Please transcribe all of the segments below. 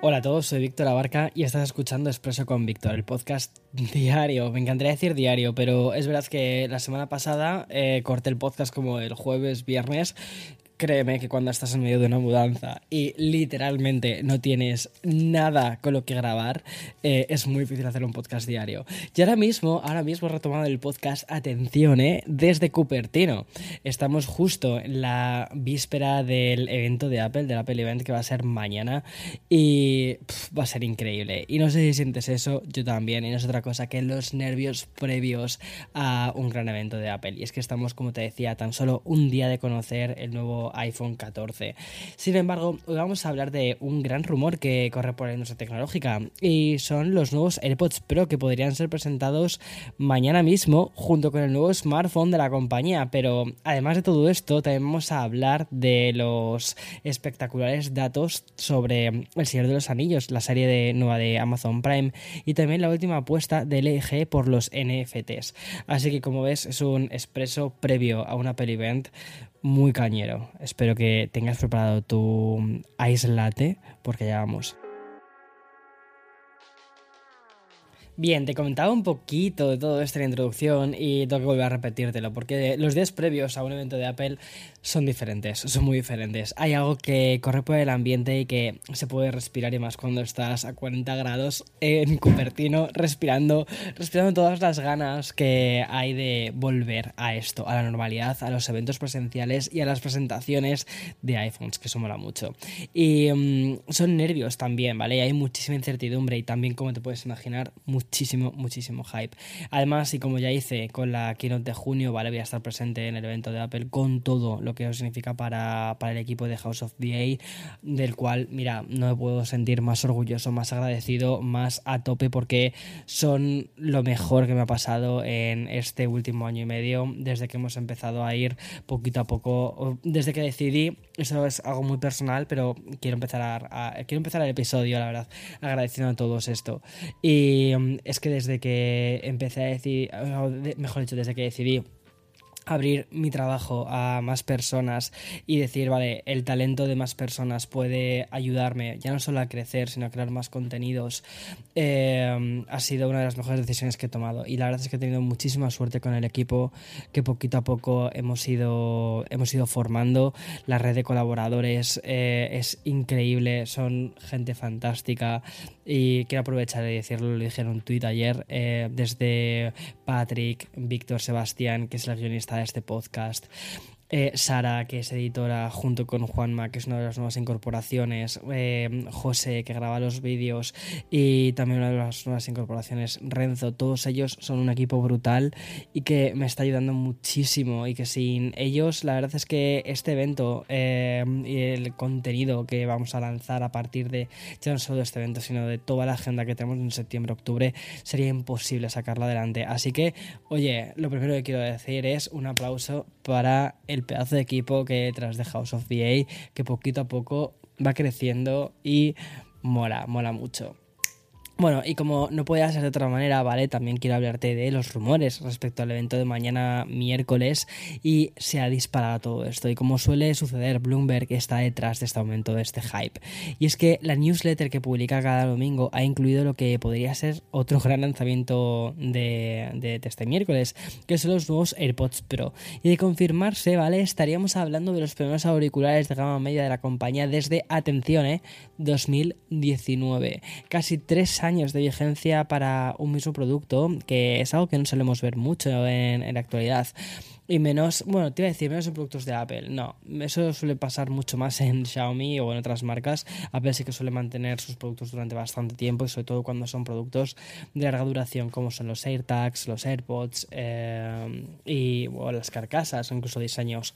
Hola a todos, soy Víctor Abarca y estás escuchando Expreso con Víctor, el podcast diario. Me encantaría decir diario, pero es verdad que la semana pasada eh, corté el podcast como el jueves, viernes Créeme que cuando estás en medio de una mudanza y literalmente no tienes nada con lo que grabar, eh, es muy difícil hacer un podcast diario. Y ahora mismo, ahora mismo he retomado el podcast, atención, eh, desde Cupertino. Estamos justo en la víspera del evento de Apple, del Apple Event que va a ser mañana y va a ser increíble. Y no sé si sientes eso, yo también, y no es otra cosa que los nervios previos a un gran evento de Apple. Y es que estamos, como te decía, tan solo un día de conocer el nuevo iPhone 14. Sin embargo, hoy vamos a hablar de un gran rumor que corre por la industria tecnológica y son los nuevos AirPods Pro que podrían ser presentados mañana mismo junto con el nuevo smartphone de la compañía. Pero además de todo esto, también vamos a hablar de los espectaculares datos sobre El Señor de los Anillos, la serie de, nueva de Amazon Prime y también la última apuesta del LG por los NFTs. Así que como ves es un expreso previo a una Apple Event muy cañero. Espero que tengas preparado tu ice latte porque ya vamos. Bien, te comentaba un poquito de todo esto en la introducción y tengo que volver a repetírtelo, porque los días previos a un evento de Apple son diferentes, son muy diferentes. Hay algo que corre por el ambiente y que se puede respirar y más cuando estás a 40 grados en Cupertino respirando, respirando todas las ganas que hay de volver a esto, a la normalidad, a los eventos presenciales y a las presentaciones de iPhones, que eso mola mucho. Y mm, son nervios también, ¿vale? Hay muchísima incertidumbre y también, como te puedes imaginar, muchísimo, muchísimo hype. Además, y como ya hice con la keynote de junio, ¿vale? Voy a estar presente en el evento de Apple con todo lo que eso significa para, para el equipo de House of DA, del cual, mira, no me puedo sentir más orgulloso, más agradecido, más a tope, porque son lo mejor que me ha pasado en este último año y medio, desde que hemos empezado a ir poquito a poco, desde que decidí, eso es algo muy personal, pero quiero empezar a, quiero empezar el episodio, la verdad, agradeciendo a todos esto. Y es que desde que empecé a decir, mejor dicho, desde que decidí abrir mi trabajo a más personas y decir, vale, el talento de más personas puede ayudarme ya no solo a crecer, sino a crear más contenidos, eh, ha sido una de las mejores decisiones que he tomado. Y la verdad es que he tenido muchísima suerte con el equipo que poquito a poco hemos ido, hemos ido formando. La red de colaboradores eh, es increíble, son gente fantástica y quiero aprovechar de decirlo, lo dije en un tuit ayer, eh, desde Patrick, Víctor, Sebastián, que es el guionista de este podcast, eh, Sara, que es editora, junto con Juanma, que es una de las nuevas incorporaciones, eh, José, que graba los vídeos, y también una de las nuevas incorporaciones, Renzo, todos ellos son un equipo brutal y que me está ayudando muchísimo. Y que sin ellos la verdad es que este evento eh, y el contenido que vamos a lanzar a partir de ya no solo de este evento, sino de toda la agenda que tenemos en septiembre-octubre, sería imposible sacarla adelante. Así que, oye, lo primero que quiero decir es un aplauso para el pedazo de equipo que tras de House of VA, que poquito a poco va creciendo y mola, mola mucho. Bueno, y como no puede ser de otra manera, ¿vale? También quiero hablarte de los rumores respecto al evento de mañana miércoles y se ha disparado todo esto. Y como suele suceder, Bloomberg está detrás de este aumento de este hype. Y es que la newsletter que publica cada domingo ha incluido lo que podría ser otro gran lanzamiento de, de, este miércoles, que son los nuevos AirPods Pro. Y de confirmarse, ¿vale? Estaríamos hablando de los primeros auriculares de gama media de la compañía desde, atención, ¿eh? 2019. Casi tres años años de vigencia para un mismo producto, que es algo que no solemos ver mucho en, la actualidad. Y menos, bueno, te iba a decir menos en productos de Apple. No, eso suele pasar mucho más en Xiaomi o en otras marcas. Apple sí que suele mantener sus productos durante bastante tiempo y sobre todo cuando son productos de larga duración como son los AirTags, los AirPods eh, y las carcasas o incluso diseños.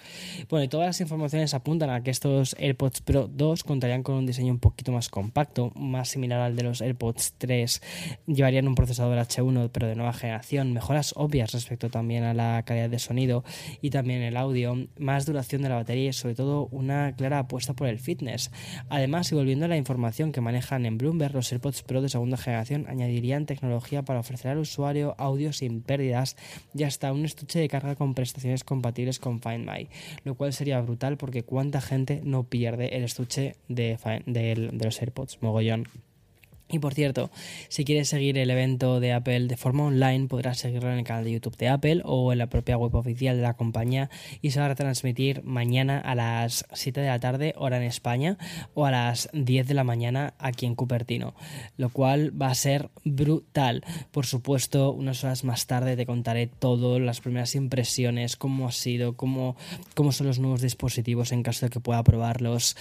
Bueno, y todas las informaciones apuntan a que estos AirPods Pro 2 contarían con un diseño un poquito más compacto, más similar al de los AirPods 3. Llevarían un procesador H1 pero de nueva generación, mejoras obvias respecto también a la calidad de sonido y también el audio, más duración de la batería y sobre todo una clara apuesta por el fitness. Además, y volviendo a la información que manejan en Bloomberg, los AirPods Pro de segunda generación añadirían tecnología para ofrecer al usuario audio sin pérdidas y hasta un estuche de carga con prestaciones compatibles con Find My, lo cual sería brutal porque cuánta gente no pierde el estuche de, de los AirPods, mogollón. Y por cierto, si quieres seguir el evento de Apple de forma online, podrás seguirlo en el canal de YouTube de Apple o en la propia web oficial de la compañía y se va a transmitir mañana a las 7 de la tarde, hora en España, o a las 10 de la mañana aquí en Cupertino, lo cual va a ser brutal. Por supuesto, unas horas más tarde te contaré todo, las primeras impresiones, cómo ha sido, cómo, cómo son los nuevos dispositivos en caso de que pueda probarlos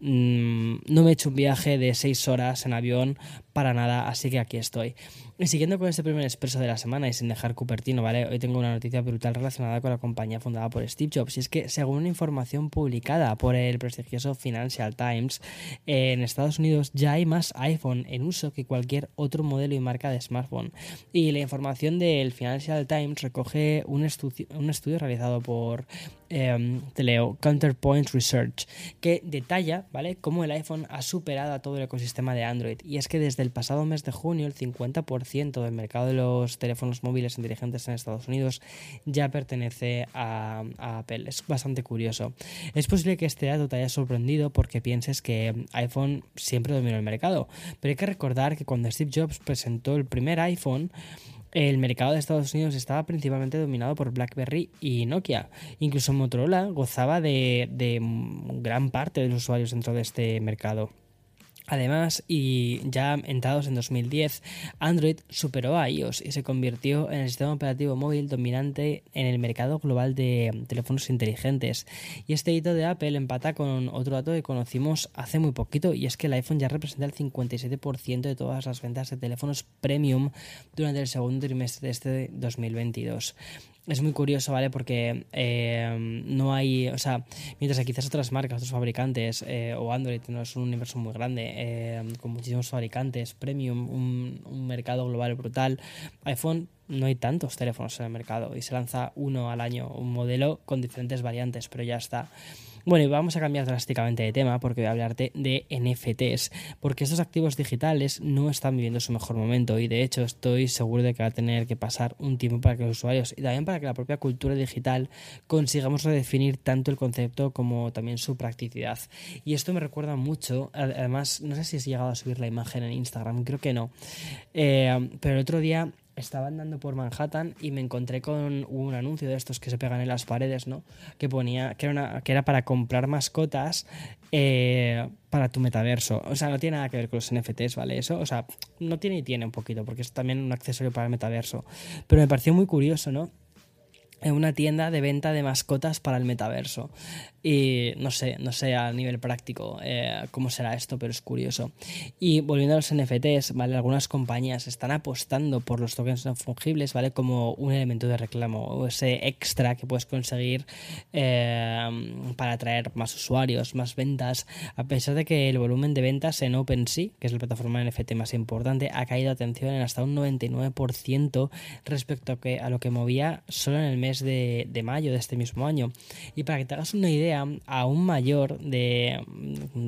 no me he hecho un viaje de seis horas en avión para nada, así que aquí estoy. Y siguiendo con este primer expreso de la semana y sin dejar Cupertino, ¿vale? Hoy tengo una noticia brutal relacionada con la compañía fundada por Steve Jobs. Y es que, según una información publicada por el prestigioso Financial Times, en Estados Unidos ya hay más iPhone en uso que cualquier otro modelo y marca de smartphone. Y la información del Financial Times recoge un, estudio, realizado por eh, leo, Counterpoint Research, que detalla, ¿vale?, cómo el iPhone ha superado a todo el ecosistema de Android. Y es que desde el pasado mes de junio, el 50% del mercado de los teléfonos móviles inteligentes en Estados Unidos ya pertenece a, Apple. Es bastante curioso. Es posible que este dato te haya sorprendido porque pienses que iPhone siempre dominó el mercado, pero hay que recordar que cuando Steve Jobs presentó el primer iPhone, el mercado de Estados Unidos estaba principalmente dominado por BlackBerry y Nokia. Incluso Motorola gozaba de, de gran parte de los usuarios dentro de este mercado. Además, y ya entrados en 2010, Android superó a iOS y se convirtió en el sistema operativo móvil dominante en el mercado global de teléfonos inteligentes. Y este hito de Apple empata con otro dato que conocimos hace muy poquito, y es que el iPhone ya representa el 57% de todas las ventas de teléfonos premium durante el segundo trimestre de este 2022 es muy curioso, ¿vale? Porque eh, no hay, o sea, mientras que quizás otras marcas, otros fabricantes, eh, o Android no es un universo muy grande, eh, con muchísimos fabricantes, premium, un, un, mercado global brutal, iPhone no hay tantos teléfonos en el mercado y se lanza uno al año, un modelo con diferentes variantes, pero ya está. Bueno, y vamos a cambiar drásticamente de tema porque voy a hablarte de NFTs, porque estos activos digitales no están viviendo su mejor momento y de hecho estoy seguro de que va a tener que pasar un tiempo para que los usuarios y también para que la propia cultura digital consigamos redefinir tanto el concepto como también su practicidad. Y esto me recuerda mucho, además, no sé si has llegado a subir la imagen en Instagram, creo que no, eh, pero el otro día estaba andando por Manhattan y me encontré con un anuncio de estos que se pegan en las paredes, ¿no? Que ponía que era, una, que era para comprar mascotas eh, para tu metaverso. O sea, no tiene nada que ver con los NFTs, ¿vale? Eso, o sea, no tiene y tiene un poquito, porque es también un accesorio para el metaverso. Pero me pareció muy curioso, ¿no? Una tienda de venta de mascotas para el metaverso. Y no sé, no sé a nivel práctico eh, cómo será esto, pero es curioso. Y volviendo a los NFTs, ¿vale? Algunas compañías están apostando por los tokens no fungibles, ¿vale? Como un elemento de reclamo o ese extra que puedes conseguir eh, para atraer más usuarios, más ventas, a pesar de que el volumen de ventas en OpenSea, que es la plataforma NFT más importante, ha caído atención en hasta un 99% respecto a, a lo que movía solo en el mes de, mayo de este mismo año. Y para que te hagas una idea, aún mayor de,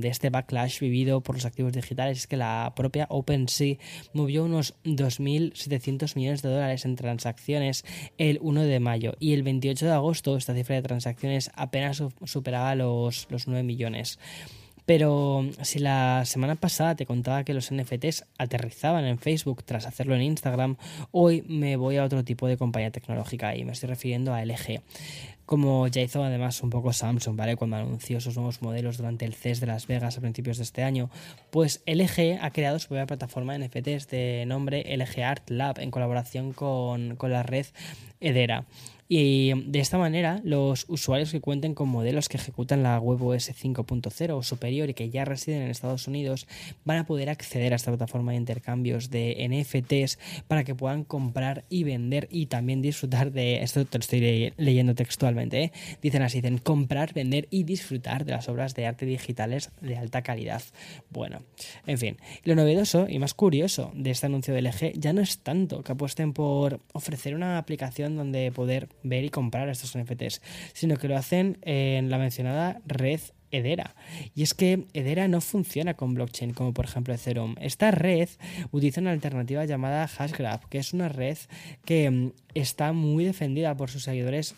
este backlash vivido por los activos digitales es que la propia OpenSea movió unos 2.700 millones de dólares en transacciones el 1 de mayo y el 28 de agosto esta cifra de transacciones apenas superaba los, los 9 millones. Pero si la semana pasada te contaba que los NFTs aterrizaban en Facebook tras hacerlo en Instagram, hoy me voy a otro tipo de compañía tecnológica y me estoy refiriendo a LG como ya hizo además un poco Samsung, ¿vale? Cuando anunció sus nuevos modelos durante el CES de Las Vegas a principios de este año, pues LG ha creado su propia plataforma de NFTs de nombre LG Art Lab en colaboración con, con la red Edera. Y de esta manera, los usuarios que cuenten con modelos que ejecutan la WebOS 5.0 o superior y que ya residen en Estados Unidos van a poder acceder a esta plataforma de intercambios de NFTs para que puedan comprar y vender y también disfrutar de esto te lo estoy leyendo textualmente ¿eh? dicen así dicen comprar vender y disfrutar de las obras de arte digitales de alta calidad bueno en fin lo novedoso y más curioso de este anuncio del LG ya no es tanto que apuesten por ofrecer una aplicación donde poder ver y comprar estos NFTs sino que lo hacen en la mencionada red Edera. Y es que Edera no funciona con blockchain como por ejemplo Ethereum. Esta red utiliza una alternativa llamada Hashgraph, que es una red que mm, está muy defendida por sus seguidores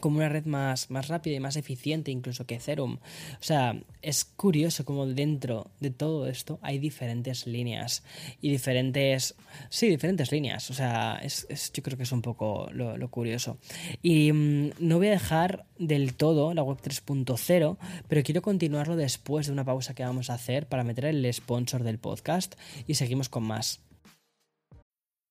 como una red más, más rápida y más eficiente incluso que Ethereum. O sea, es curioso como dentro de todo esto hay diferentes líneas y diferentes... Sí, diferentes líneas. O sea, es, yo creo que es un poco lo, curioso. Y mm, no voy a dejar del todo la web 3.0, pero quiero continuarlo después de una pausa que vamos a hacer para meter el sponsor del podcast y seguimos con más.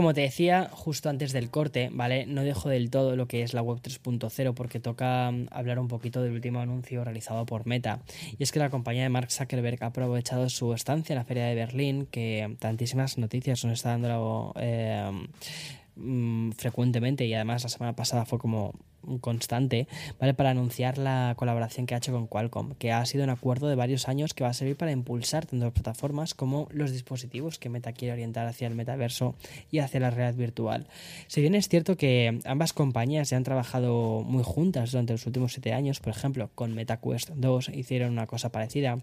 Como te decía justo antes del corte, ¿vale? No dejo del todo lo que es la web 3.0 porque toca mm, hablar un poquito del último anuncio realizado por Meta. Y es que la compañía de Mark Zuckerberg ha aprovechado su estancia en la feria de Berlín, que tantísimas noticias nos está dando eh, mm, frecuentemente y además la semana pasada fue como constante, ¿vale? Para anunciar la colaboración que ha hecho con Qualcomm, que ha sido un acuerdo de varios años que va a servir para impulsar tanto las plataformas como los dispositivos que Meta quiere orientar hacia el metaverso y hacia la realidad virtual. Si bien es cierto que ambas compañías ya han trabajado muy juntas durante los últimos siete años, por ejemplo, con MetaQuest 2 hicieron una cosa parecida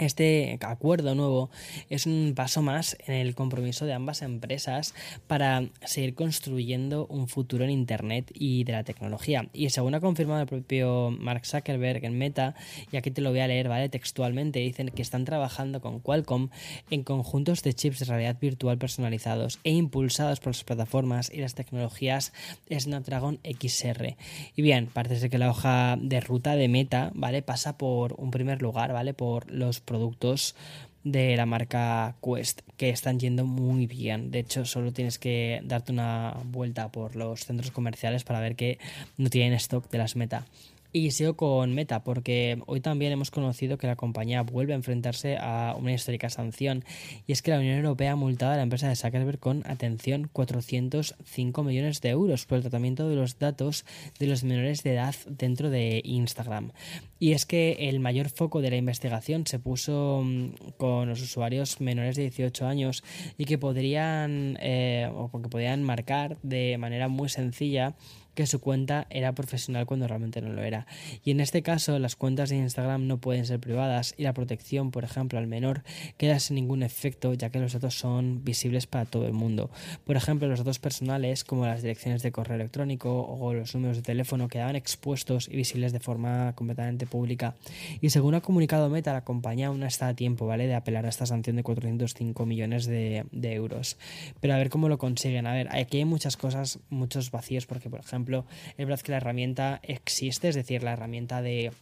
este acuerdo nuevo es un paso más en el compromiso de ambas empresas para seguir construyendo un futuro en Internet y de la tecnología. Y según ha confirmado el propio Mark Zuckerberg en Meta, y aquí te lo voy a leer, ¿vale? Textualmente, dicen que están trabajando con Qualcomm en conjuntos de chips de realidad virtual personalizados e impulsados por las plataformas y las tecnologías Snapdragon XR. Y bien, parece que la hoja de ruta de Meta, ¿vale? Pasa por un primer lugar, ¿vale? Por los productos de la marca Quest que están yendo muy bien. De hecho, solo tienes que darte una vuelta por los centros comerciales para ver que no tienen stock de las Meta. Y sigo con Meta, porque hoy también hemos conocido que la compañía vuelve a enfrentarse a una histórica sanción, y es que la Unión Europea ha multado a la empresa de Zuckerberg con, atención, 405 millones de euros por el tratamiento de los datos de los menores de edad dentro de Instagram. Y es que el mayor foco de la investigación se puso mm, con los usuarios menores de 18 años y que podrían, eh, o que podían marcar de manera muy sencilla que su cuenta era profesional cuando realmente no lo era. Y en este caso las cuentas de Instagram no pueden ser privadas y la protección, por ejemplo, al menor queda sin ningún efecto ya que los datos son visibles para todo el mundo. Por ejemplo, los datos personales como las direcciones de correo electrónico o los números de teléfono quedaban expuestos y visibles de forma completamente pública. Y según ha comunicado Meta, la compañía aún está a tiempo, ¿vale? De apelar a esta sanción de 405 millones de, de euros. Pero a ver cómo lo consiguen. A ver, aquí hay muchas cosas, muchos vacíos porque, por ejemplo, ejemplo, es verdad que la herramienta existe, es decir, la herramienta de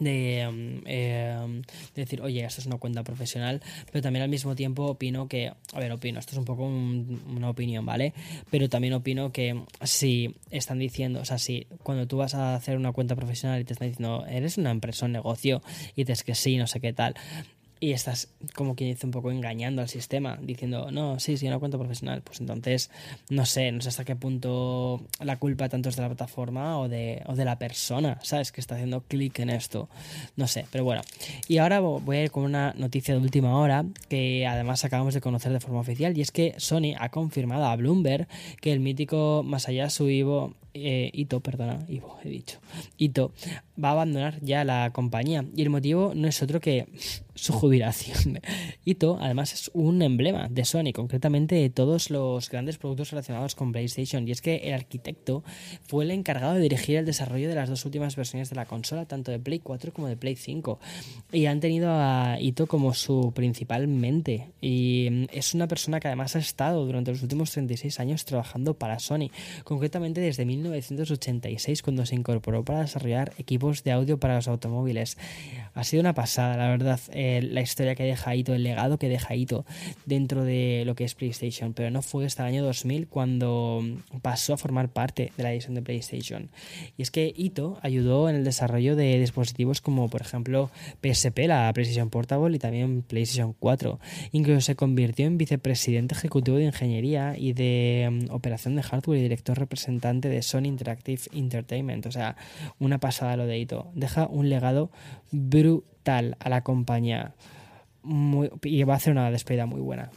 de, um, em, decir, oye, esto es una cuenta profesional, pero también al mismo tiempo opino que, a ver, opino, esto es un poco una opinión, ¿vale? Pero también opino que si están diciendo, o sea, si cuando tú vas a hacer una cuenta profesional y te están diciendo, eres una empresa, un negocio, y dices que sí, no sé qué tal, y estás como quien dice un poco engañando al sistema, diciendo, no, sí, sí, una cuenta profesional, pues entonces no sé, no sé hasta qué punto la culpa tanto es de la plataforma o de, o de la persona, ¿sabes? Que está haciendo clic en esto, no sé, pero bueno. Y ahora voy a ir con una noticia de última hora que además acabamos de conocer de forma oficial y es que Sony ha confirmado a Bloomberg que el mítico Masaya Suivo eh, Ito, perdona, Ivo, he dicho, Ito va a abandonar ya la compañía. Y el motivo no es otro que su jubilación. Ito además es un emblema de Sony, concretamente de todos los grandes productos relacionados con PlayStation. Y es que el arquitecto fue el encargado de dirigir el desarrollo de las dos últimas versiones de la consola, tanto de Play 4 como de Play 5 y han tenido a Ito como su principal mente. Y mm, es una persona que además ha estado durante los últimos 36 años trabajando para Sony, concretamente desde 1986 cuando se incorporó para desarrollar equipos de audio para los automóviles. Ha sido una pasada, la verdad, eh, la historia que deja Ito, el legado que deja Ito dentro de lo que es PlayStation, pero no fue hasta el año 2000 cuando pasó a formar parte de la edición de PlayStation. Y es que Ito ayudó en el desarrollo de dispositivos como por ejemplo PSP, la PlayStation Portable y también PlayStation 4. Incluso se convirtió en vicepresidente ejecutivo de ingeniería y de mm, operación de hardware y director representante de Sony Interactive Entertainment. O sea, una pasada lo de Ito. Deja un legado brutal a la compañía y va a hacer una despedida muy buena.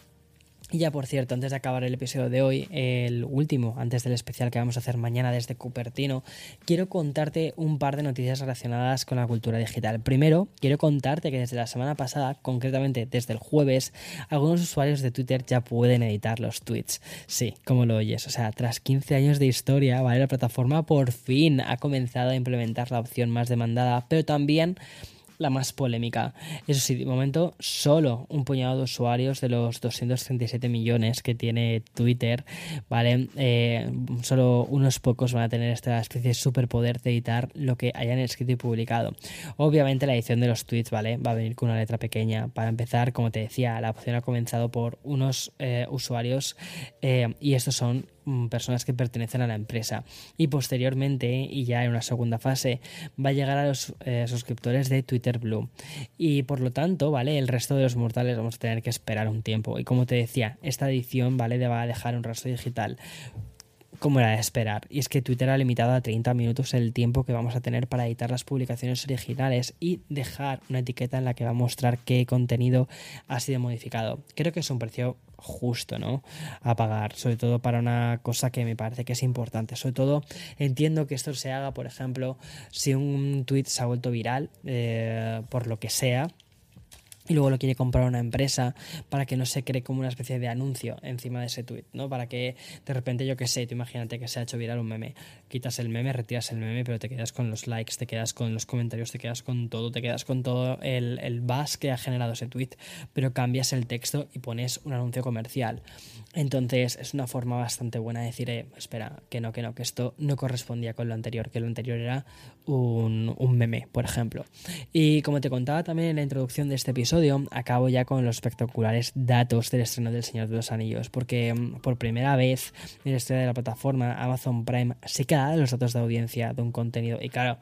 Y ya por cierto, antes de acabar el episodio de hoy, el último, antes del especial que vamos a hacer mañana desde Cupertino, quiero contarte un par de noticias relacionadas con la cultura digital. Primero, quiero contarte que desde la semana pasada, concretamente desde el jueves, algunos usuarios de Twitter ya pueden editar los tweets. Sí, como lo oyes, o sea, tras 15 años de historia, ¿vale? La plataforma por fin ha comenzado a implementar la opción más demandada, pero también la más polémica. Eso sí, de momento solo un puñado de usuarios de los 237 millones que tiene Twitter, ¿vale? Eh, solo unos pocos van a tener esta especie de superpoder de editar lo que hayan escrito y publicado. Obviamente la edición de los tweets, ¿vale? Va a venir con una letra pequeña. Para empezar, como te decía, la opción ha comenzado por unos eh, usuarios eh, y estos son personas que pertenecen a la empresa. Y posteriormente, y ya en una segunda fase, va a llegar a los eh, suscriptores de Twitter Blue. Y por lo tanto, ¿vale? El resto de los mortales vamos a tener que esperar un tiempo. Y como te decía, esta edición, ¿vale? Va a dejar un rastro digital como era de esperar. Y es que Twitter ha limitado a 30 minutos el tiempo que vamos a tener para editar las publicaciones originales y dejar una etiqueta en la que va a mostrar qué contenido ha sido modificado. Creo que es un precio justo, ¿no? A pagar, sobre todo para una cosa que me parece que es importante. Sobre todo entiendo que esto se haga, por ejemplo, si un tweet se ha vuelto viral, eh, por lo que sea, y luego lo quiere comprar una empresa para que no se cree como una especie de anuncio encima de ese tweet, ¿no? Para que de repente, yo que sé, tú imagínate que se ha hecho viral un meme, quitas el meme, retiras el meme, pero te quedas con los likes, te quedas con los comentarios, te quedas con todo, te quedas con todo el, el buzz que ha generado ese tweet, pero cambias el texto y pones un anuncio comercial. Entonces es una forma bastante buena de decir, eh, espera, que no, que no, que esto no correspondía con lo anterior, que lo anterior era un, un meme, por ejemplo. Y como te contaba también en la introducción de este episodio, acabo ya con los espectaculares datos del estreno del Señor de los Anillos, porque mm, por primera vez en la historia de la plataforma Amazon Prime se queda los datos de audiencia de un contenido. Y claro,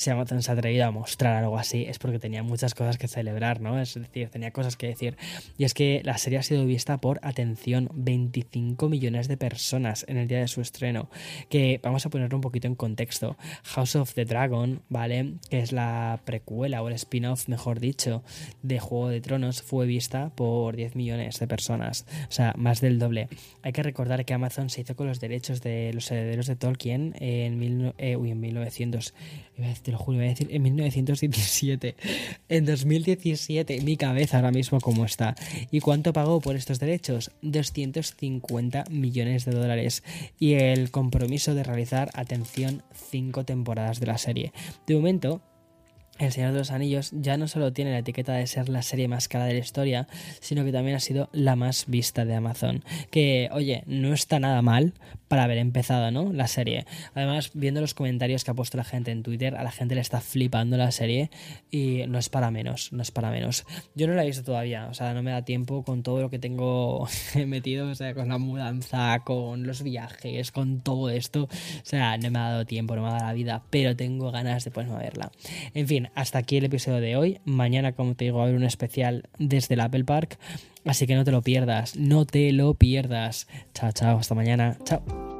si Amazon se ha atrevido a mostrar algo así es porque tenía muchas cosas que celebrar, ¿no? Es decir, tenía cosas que decir. Y es que la serie ha sido vista por, atención, 25 millones de personas en el día de su estreno. Que vamos a ponerlo un poquito en contexto. House of the Dragon, ¿vale? Que es la precuela o el spin-off, mejor dicho, de Juego de Tronos, fue vista por 10 millones de personas. O sea, más del doble. Hay que recordar que Amazon se hizo con los derechos de los herederos de Tolkien en, mil, eh, en 1900 te voy a decir en 1917. En 2017, mi cabeza ahora mismo como está. ¿Y cuánto pagó por estos derechos? 250 millones de dólares. Y el compromiso de realizar, atención, cinco temporadas de la serie. De momento, el Señor de los Anillos ya no solo tiene la etiqueta de ser la serie más cara de la historia, sino que también ha sido la más vista de Amazon. Que, oye, no está nada mal para haber empezado, ¿no? La serie. Además, viendo los comentarios que ha puesto la gente en Twitter, a la gente le está flipando la serie y no es para menos, no es para menos. Yo no la he visto todavía, o sea, no me da tiempo con todo lo que tengo metido, o sea, con la mudanza, con los viajes, con todo esto. O sea, no me ha dado tiempo, no me ha dado la vida, pero tengo ganas de ponerme a verla. En fin, hasta aquí el episodio de hoy. Mañana, como te digo, va a haber un especial desde el Apple Park. Así que no te lo pierdas, no te lo pierdas. Chao, chao, hasta mañana. Chao.